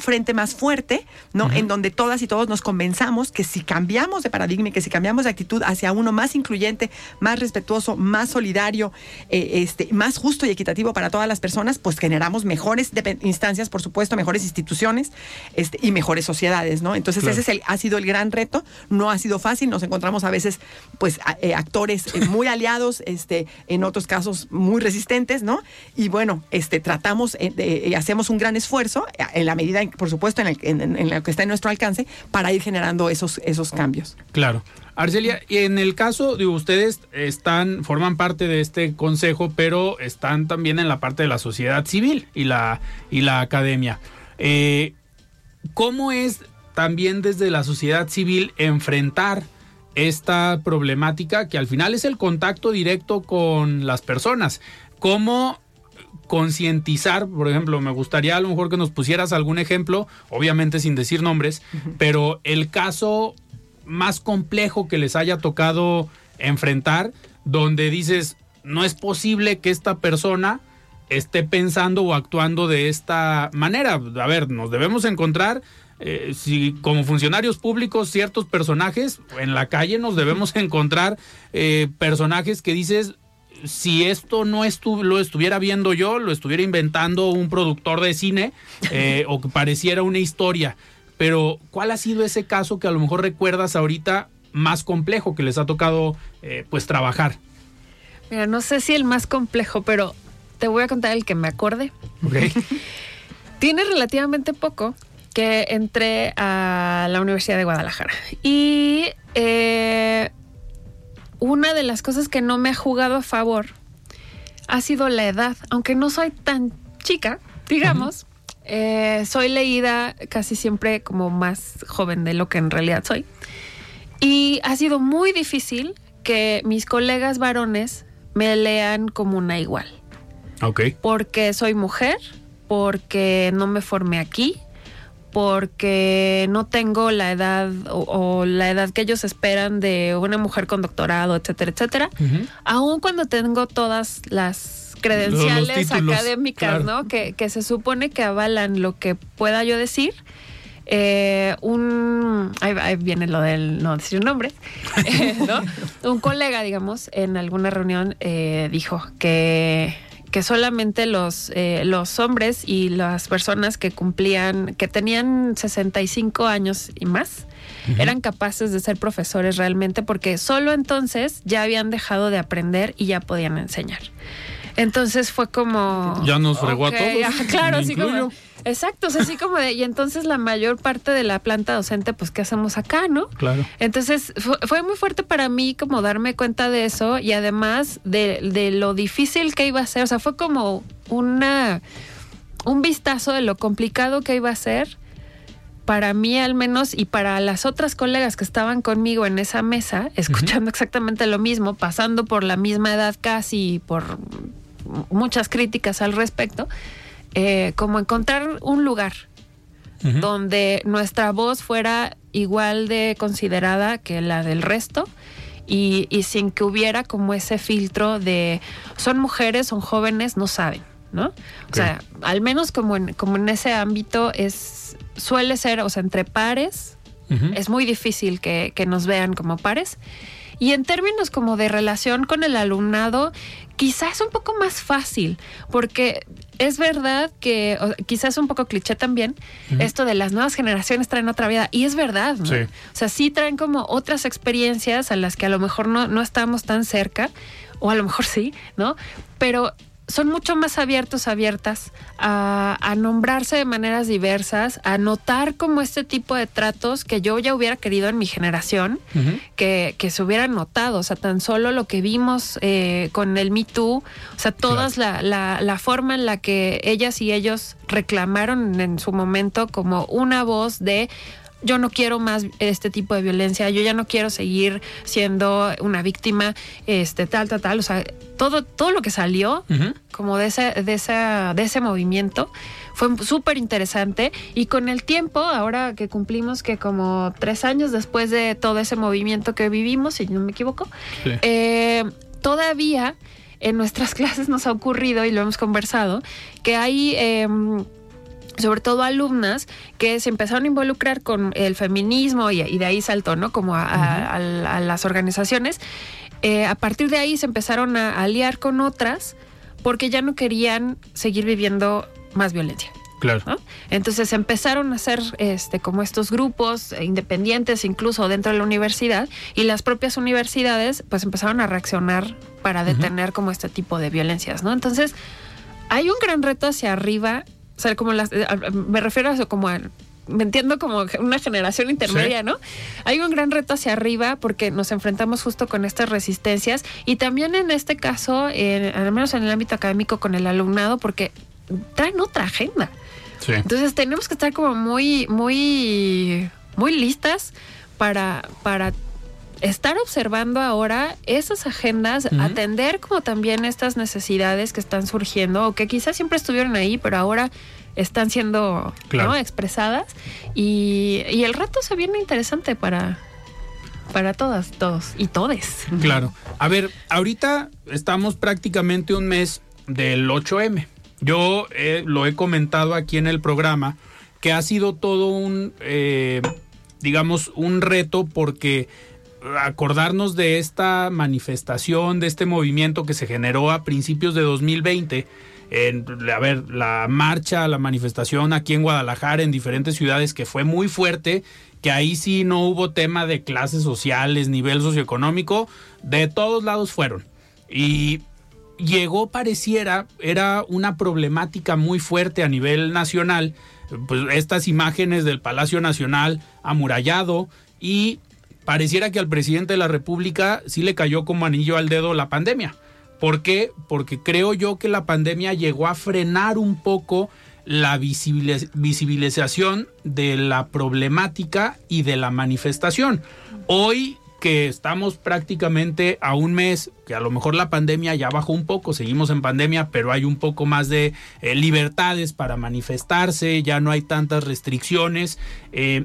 frente más fuerte, ¿no? En donde todas y todos nos convenzamos que si cambiamos de paradigma y que si cambiamos de actitud hacia uno más incluyente, más respetuoso, más solidario, eh, este, más justo y equitativo para todas las personas, pues generamos mejores instancias, por supuesto, mejores instituciones este, y mejores sociedades, ¿no? Entonces ese ha sido el gran reto. No ha sido fácil. Nos encontramos a veces, pues, eh, actores eh, muy aliados, este, en otros casos muy resistentes, ¿no? Y bueno, este, tratamos, y hacemos un gran esfuerzo en la medida, por supuesto, en, en, lo que está en nuestro alcance para ir generando esos, esos cambios. Claro. Arcelia, y en el caso de ustedes están, forman parte de este consejo, pero están también en la parte de la sociedad civil y la, y la academia. Eh, ¿Cómo es también desde la sociedad civil enfrentar esta problemática que al final es el contacto directo con las personas? ¿Cómo concientizar, por ejemplo, me gustaría a lo mejor que nos pusieras algún ejemplo, obviamente sin decir nombres, pero el caso más complejo que les haya tocado enfrentar donde dices, no es posible que esta persona esté pensando o actuando de esta manera. A ver, nos debemos encontrar, eh, si como funcionarios públicos, ciertos personajes, en la calle nos debemos encontrar eh, personajes que dices, si esto no estu lo estuviera viendo yo, lo estuviera inventando un productor de cine eh, o que pareciera una historia. Pero, ¿cuál ha sido ese caso que a lo mejor recuerdas ahorita más complejo que les ha tocado eh, pues trabajar? Mira, no sé si el más complejo, pero te voy a contar el que me acorde. Tiene relativamente poco que entré a la Universidad de Guadalajara. Y eh, una de las cosas que no me ha jugado a favor ha sido la edad. Aunque no soy tan chica, digamos, eh, soy leída casi siempre como más joven de lo que en realidad soy. Y ha sido muy difícil que mis colegas varones me lean como una igual. Ok. Porque soy mujer, porque no me formé aquí, porque no tengo la edad o, o la edad que ellos esperan de una mujer con doctorado, etcétera, etcétera. Aun cuando tengo todas las credenciales Los títulos, académicas, claro. ¿no? Que, que se supone que avalan lo que pueda yo decir. Eh, un ahí, ahí viene lo del no decir un nombre eh, ¿no? un colega digamos en alguna reunión eh, dijo que que solamente los eh, los hombres y las personas que cumplían que tenían 65 años y más eran capaces de ser profesores realmente porque solo entonces ya habían dejado de aprender y ya podían enseñar entonces fue como Ya nos fregó a todos, claro, así como. Exacto, o sea, así como de. Y entonces la mayor parte de la planta docente, pues, ¿qué hacemos acá, no? Claro. Entonces fue, fue muy fuerte para mí como darme cuenta de eso y además de, de lo difícil que iba a ser. O sea, fue como una. Un vistazo de lo complicado que iba a ser para mí al menos y para las otras colegas que estaban conmigo en esa mesa, escuchando exactamente lo mismo, pasando por la misma edad casi por muchas críticas al respecto, eh, como encontrar un lugar donde nuestra voz fuera igual de considerada que la del resto y, y sin que hubiera como ese filtro de son mujeres, son jóvenes, no saben, ¿no? O sea, al menos como en, como en ese ámbito es suele ser, o sea, entre pares, es muy difícil que, que nos vean como pares. Y en términos como de relación con el alumnado, quizás es un poco más fácil, porque es verdad que o- quizás un poco cliché también, esto de las nuevas generaciones traen otra vida, y es verdad, ¿no? Sí. O sea, sí traen como otras experiencias a las que a lo mejor no, no estamos tan cerca, o a lo mejor sí, ¿no? Pero son mucho más abiertos, abiertas a, a nombrarse de maneras diversas, a notar como este tipo de tratos que yo ya hubiera querido en mi generación, que, que se hubieran notado. O sea, tan solo lo que vimos eh, con el Me Too, o sea, todas la, la, la forma en la que ellas y ellos reclamaron en su momento como una voz de yo no quiero más este tipo de violencia, yo ya no quiero seguir siendo una víctima, este, tal, tal, tal. O sea, todo, todo lo que salió como de ese, de esa, de ese movimiento fue súper interesante. Y con el tiempo, ahora que cumplimos que como tres años después de todo ese movimiento que vivimos, si no me equivoco, eh, todavía en nuestras clases nos ha ocurrido y lo hemos conversado, que hay em, sobre todo alumnas que se empezaron a involucrar con el feminismo y, y de ahí saltó, ¿no? Como a, a- a- a las organizaciones. Eh, a partir de ahí se empezaron a aliar con otras porque ya no querían seguir viviendo más violencia. Claro. ¿no? Entonces empezaron a hacer este como estos grupos independientes incluso dentro de la universidad y las propias universidades pues empezaron a reaccionar para detener como este tipo de violencias, ¿no? Entonces hay un gran reto hacia arriba, o sea, como las, eh, me refiero a eso como a- me entiendo como una generación intermedia, Sí. ¿no? Hay un gran reto hacia arriba porque nos enfrentamos justo con estas resistencias y también en este caso, en- al menos en el ámbito académico con el alumnado, porque traen otra agenda. Sí. Entonces tenemos que estar como muy, muy, muy listas para, para estar observando ahora esas agendas, atender como también estas necesidades que están surgiendo o que quizás siempre estuvieron ahí, pero ahora están siendo Claro. ¿no? expresadas. Y, y el reto se viene interesante para, para todas, todos y todes. Claro. A ver, ahorita estamos prácticamente un mes del 8M. Yo eh, lo he comentado aquí en el programa que ha sido todo un, eh, digamos, un reto porque acordarnos de esta manifestación, de este movimiento que se generó a principios de 2020, en, a ver, la marcha, la manifestación aquí en Guadalajara, en diferentes ciudades, que fue muy fuerte, que ahí sí no hubo tema de clases sociales, nivel socioeconómico, de todos lados fueron. Y llegó, pareciera, era una problemática muy fuerte a nivel nacional, pues estas imágenes del Palacio Nacional amurallado y pareciera que al presidente de la República sí le cayó como anillo al dedo la pandemia. ¿Por qué? Porque creo yo que la pandemia llegó a frenar un poco la visibilización de la problemática y de la manifestación. Hoy que estamos prácticamente a un mes, que a lo mejor la pandemia ya bajó un poco, seguimos en pandemia, pero hay un poco más de eh, libertades para manifestarse, ya no hay tantas restricciones. Eh,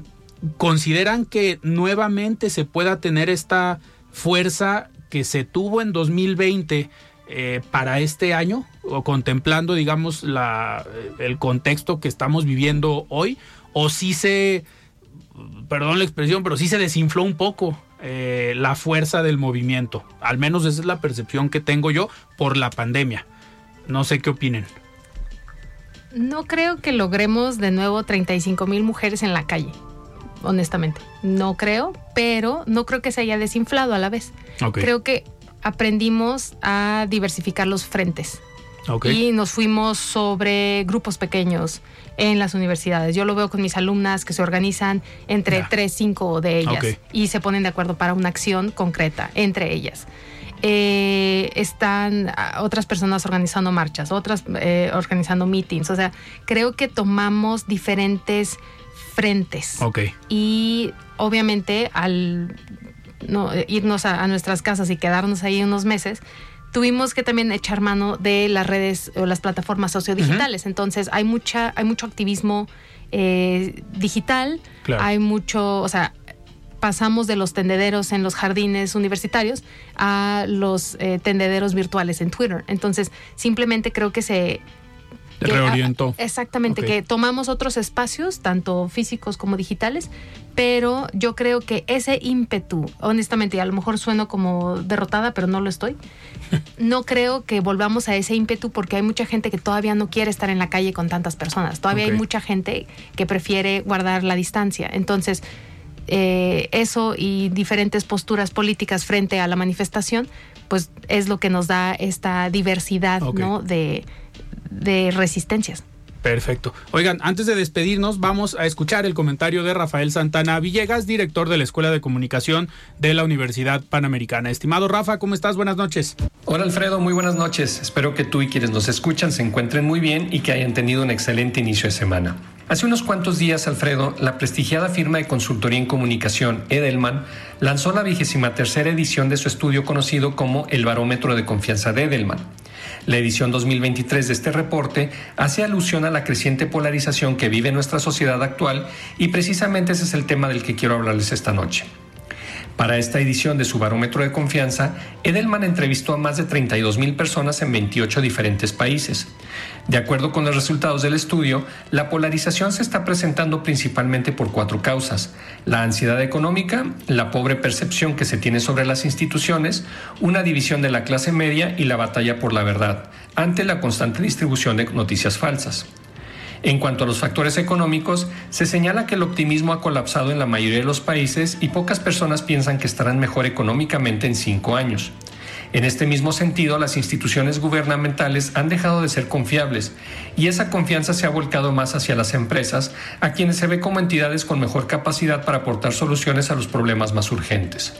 ¿Consideran que nuevamente se pueda tener esta fuerza que se tuvo en 2020 eh, para este año, o contemplando, digamos, la, el contexto que estamos viviendo hoy, o si se, perdón la expresión, pero sí se desinfló un poco eh, la fuerza del movimiento. Al menos esa es la percepción que tengo yo por la pandemia. No sé qué opinen. No creo que logremos de nuevo 35 mil mujeres en la calle honestamente. No creo, pero no creo que se haya desinflado a la vez. Creo que aprendimos a diversificar los frentes. Y nos fuimos sobre grupos pequeños en las universidades. Yo lo veo con mis alumnas que se organizan entre tres, cinco de ellas y se ponen de acuerdo para una acción concreta entre ellas. Eh, están ah, otras personas organizando marchas, otras eh, organizando meetings. O sea, creo que tomamos diferentes frentes. Ok. Y obviamente al no, irnos a, nuestras casas y quedarnos ahí unos meses, tuvimos que también echar mano de las redes o las plataformas sociodigitales. Entonces hay mucha, hay mucho activismo eh, digital, hay mucho, o sea, pasamos de los tendederos en los jardines universitarios a los eh, tendederos virtuales en Twitter. Entonces, simplemente creo que se reorientó. Exactamente, que tomamos otros espacios, tanto físicos como digitales, pero yo creo que ese ímpetu, honestamente, y a lo mejor sueno como derrotada, pero no lo estoy, no creo que volvamos a ese ímpetu porque hay mucha gente que todavía no quiere estar en la calle con tantas personas, todavía hay mucha gente que prefiere guardar la distancia. Entonces, eh, eso y diferentes posturas políticas frente a la manifestación, pues es lo que nos da esta diversidad, ¿no? De, de resistencias. Perfecto. Oigan, antes de despedirnos, vamos a escuchar el comentario de Rafael Santana Villegas, director de la Escuela de Comunicación de la Universidad Panamericana. Estimado Rafa, ¿cómo estás? Buenas noches. Hola Alfredo, muy buenas noches. Espero que tú y quienes nos escuchan se encuentren muy bien y que hayan tenido un excelente inicio de semana. Hace unos cuantos días, Alfredo, la prestigiada firma de consultoría en comunicación Edelman lanzó la vigésima tercera edición de su estudio conocido como el Barómetro de Confianza de Edelman. La edición 2023 de este reporte hace alusión a la creciente polarización que vive nuestra sociedad actual y precisamente ese es el tema del que quiero hablarles esta noche. Para esta edición de su barómetro de confianza, Edelman entrevistó a más de 32 mil personas en 28 diferentes países. De acuerdo con los resultados del estudio, la polarización se está presentando principalmente por cuatro causas. La ansiedad económica, la pobre percepción que se tiene sobre las instituciones, una división de la clase media y la batalla por la verdad, ante la constante distribución de noticias falsas. En cuanto a los factores económicos, se señala que el optimismo ha colapsado en la mayoría de los países y pocas personas piensan que estarán mejor económicamente en cinco años. En este mismo sentido, las instituciones gubernamentales han dejado de ser confiables y esa confianza se ha volcado más hacia las empresas, a quienes se ve como entidades con mejor capacidad para aportar soluciones a los problemas más urgentes.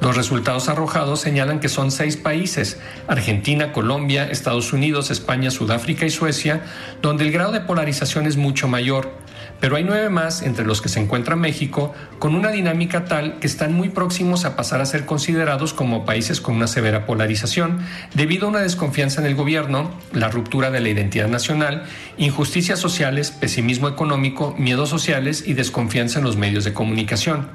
Los resultados arrojados señalan que son seis países, Argentina, Colombia, Estados Unidos, España, Sudáfrica y Suecia, donde el grado de polarización es mucho mayor. Pero hay nueve más, entre los que se encuentra México, con una dinámica tal que están muy próximos a pasar a ser considerados como países con una severa polarización, debido a una desconfianza en el gobierno, la ruptura de la identidad nacional, injusticias sociales, pesimismo económico, miedos sociales y desconfianza en los medios de comunicación.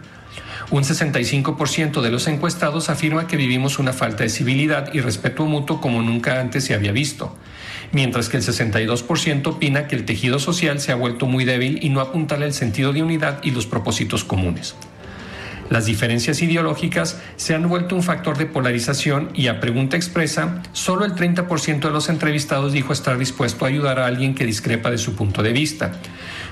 Un 65% de los encuestados afirma que vivimos una falta de civilidad y respeto mutuo como nunca antes se había visto, mientras que el 62% opina que el tejido social se ha vuelto muy débil y no apuntala el sentido de unidad y los propósitos comunes. Las diferencias ideológicas se han vuelto un factor de polarización y a pregunta expresa, solo el 30% de los entrevistados dijo estar dispuesto a ayudar a alguien que discrepa de su punto de vista.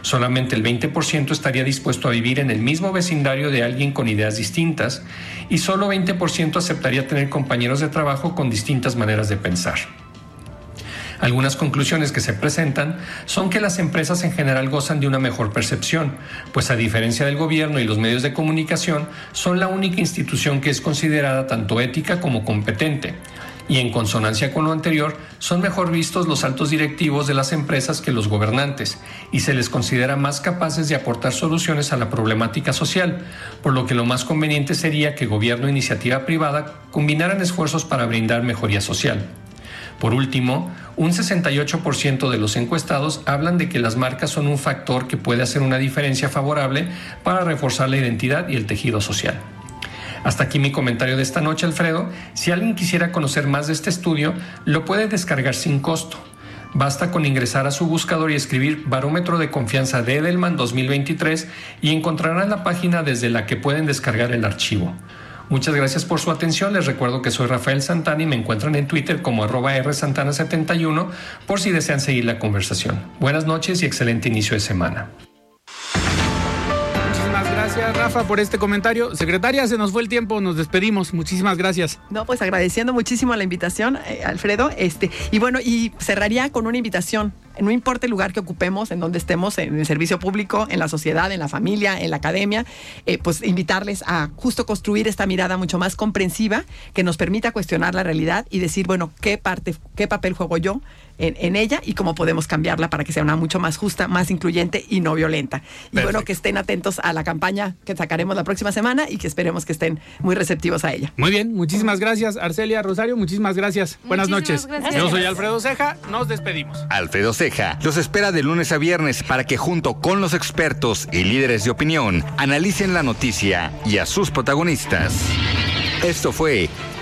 Solamente el 20% estaría dispuesto a vivir en el mismo vecindario de alguien con ideas distintas y solo 20% aceptaría tener compañeros de trabajo con distintas maneras de pensar. Algunas conclusiones que se presentan son que las empresas en general gozan de una mejor percepción, pues a diferencia del gobierno y los medios de comunicación, son la única institución que es considerada tanto ética como competente. Y en consonancia con lo anterior, son mejor vistos los altos directivos de las empresas que los gobernantes, y se les considera más capaces de aportar soluciones a la problemática social, por lo que lo más conveniente sería que gobierno e iniciativa privada combinaran esfuerzos para brindar mejoría social. Por último, un 68% de los encuestados hablan de que las marcas son un factor que puede hacer una diferencia favorable para reforzar la identidad y el tejido social. Hasta aquí mi comentario de esta noche, Alfredo. Si alguien quisiera conocer más de este estudio, lo puede descargar sin costo. Basta con ingresar a su buscador y escribir Barómetro de Confianza de Edelman 2023 y encontrarán la página desde la que pueden descargar el archivo. Muchas gracias por su atención. Les recuerdo que soy Rafael Santana y me encuentran en Twitter como arroba rsantana71 por si desean seguir la conversación. Buenas noches y excelente inicio de semana. Gracias, Rafa, por este comentario. Secretaria, se nos fue el tiempo, nos despedimos. Muchísimas gracias. No, pues agradeciendo muchísimo la invitación, eh, Alfredo. Este, y bueno, y cerraría con una invitación no importa el lugar que ocupemos, en donde estemos, en el servicio público, en la sociedad, en la familia, en la academia, eh, pues invitarles a justo construir esta mirada mucho más comprensiva que nos permita cuestionar la realidad y decir, bueno, ¿qué parte, qué papel juego yo? En, ella y cómo podemos cambiarla para que sea una mucho más justa, más incluyente y no violenta. Y bueno, que estén atentos a la campaña que sacaremos la próxima semana y que esperemos que estén muy receptivos a ella. Muy bien, muchísimas gracias, Arcelia Rosario, muchísimas gracias. Buenas noches. Yo soy Alfredo Ceja, nos despedimos. Alfredo Ceja los espera de lunes a viernes para que junto con los expertos y líderes de opinión analicen la noticia y a sus protagonistas. Esto fue